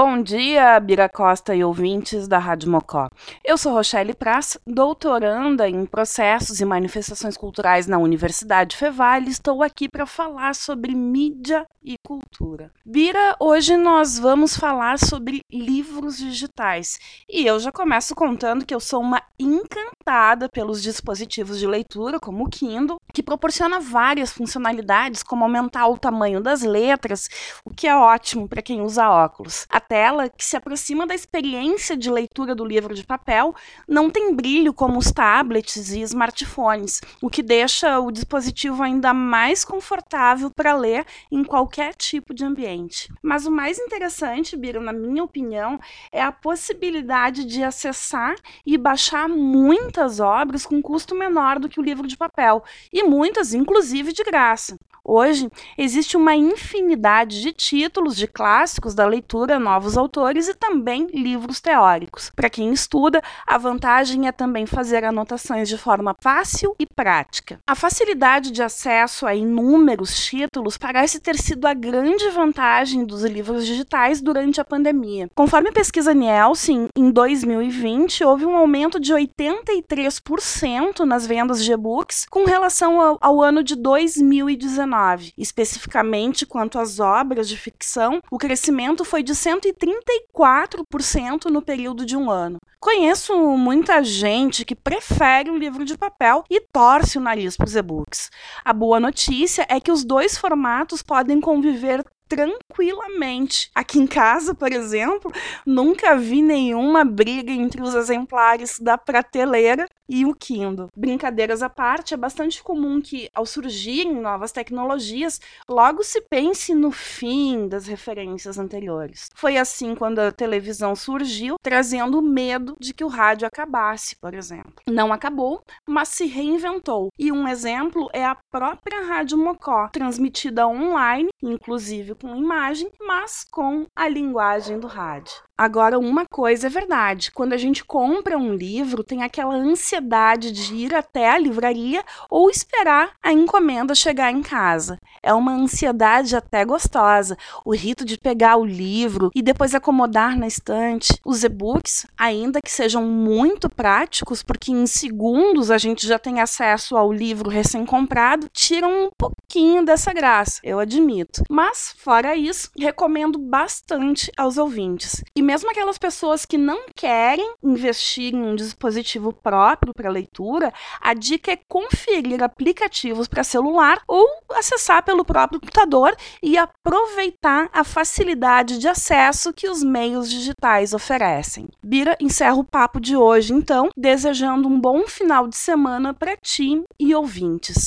Bom dia, Bira Costa e ouvintes da Rádio Mocó. Eu sou Rochelle Praz, doutoranda em processos e manifestações culturais na Universidade Fevale e estou aqui para falar sobre mídia e cultura. Bira, hoje nós vamos falar sobre livros digitais. E eu já começo contando que eu sou uma encantada pelos dispositivos de leitura, como o Kindle, que proporciona várias funcionalidades, como aumentar o tamanho das letras, o que é ótimo para quem usa óculos. A tela, que se aproxima da experiência de leitura do livro de papel, não tem brilho como os tablets e smartphones, o que deixa o dispositivo ainda mais confortável para ler em qualquer tipo de ambiente. Mas o mais interessante, Biro, na minha opinião, é a possibilidade de acessar e baixar muitas obras com custo menor do que o livro de papel, e muitas, inclusive, de graça. Hoje, existe uma infinidade de títulos de clássicos da leitura, novos autores e também livros teóricos. Para quem estuda, a vantagem é também fazer anotações de forma fácil e prática. A facilidade de acesso a inúmeros títulos parece ter sido a grande vantagem dos livros digitais durante a pandemia. Conforme pesquisa Nielsen, em 2020 houve um aumento de 83% nas vendas de e-books com relação ao, ao ano de 2019. Especificamente quanto às obras de ficção, o crescimento foi de 134% no período de um ano. Conheço muita gente que prefere o livro de papel e torce o nariz para os e-books. A boa notícia é que os dois formatos podem conviver tranquilamente. Aqui em casa, por exemplo, nunca vi nenhuma briga entre os exemplares da prateleira e o Kindle. Brincadeiras à parte, é bastante comum que, ao surgirem novas tecnologias, logo se pense no fim das referências anteriores. Foi assim quando a televisão surgiu, trazendo medo de que o rádio acabasse, por exemplo. Não acabou, mas se reinventou. E um exemplo é a própria Rádio Mocó, transmitida online, inclusive com imagem, mas com a linguagem do rádio. Agora, uma coisa é verdade: quando a gente compra um livro, tem aquela ansiedade de ir até a livraria ou esperar a encomenda chegar em casa. É uma ansiedade até gostosa. O rito de pegar o livro e depois acomodar na estante. Os e-books, ainda que sejam muito práticos, porque em segundos a gente já tem acesso ao livro recém-comprado, tiram um pouquinho dessa graça, eu admito. Mas, fora isso, recomendo bastante aos ouvintes. E mesmo aquelas pessoas que não querem investir em um dispositivo próprio para leitura, a dica é conferir aplicativos para celular ou acessar pelo próprio computador e aproveitar a facilidade de acesso que os meios digitais oferecem. Bira encerra o papo de hoje, então, desejando um bom final de semana para ti e ouvintes.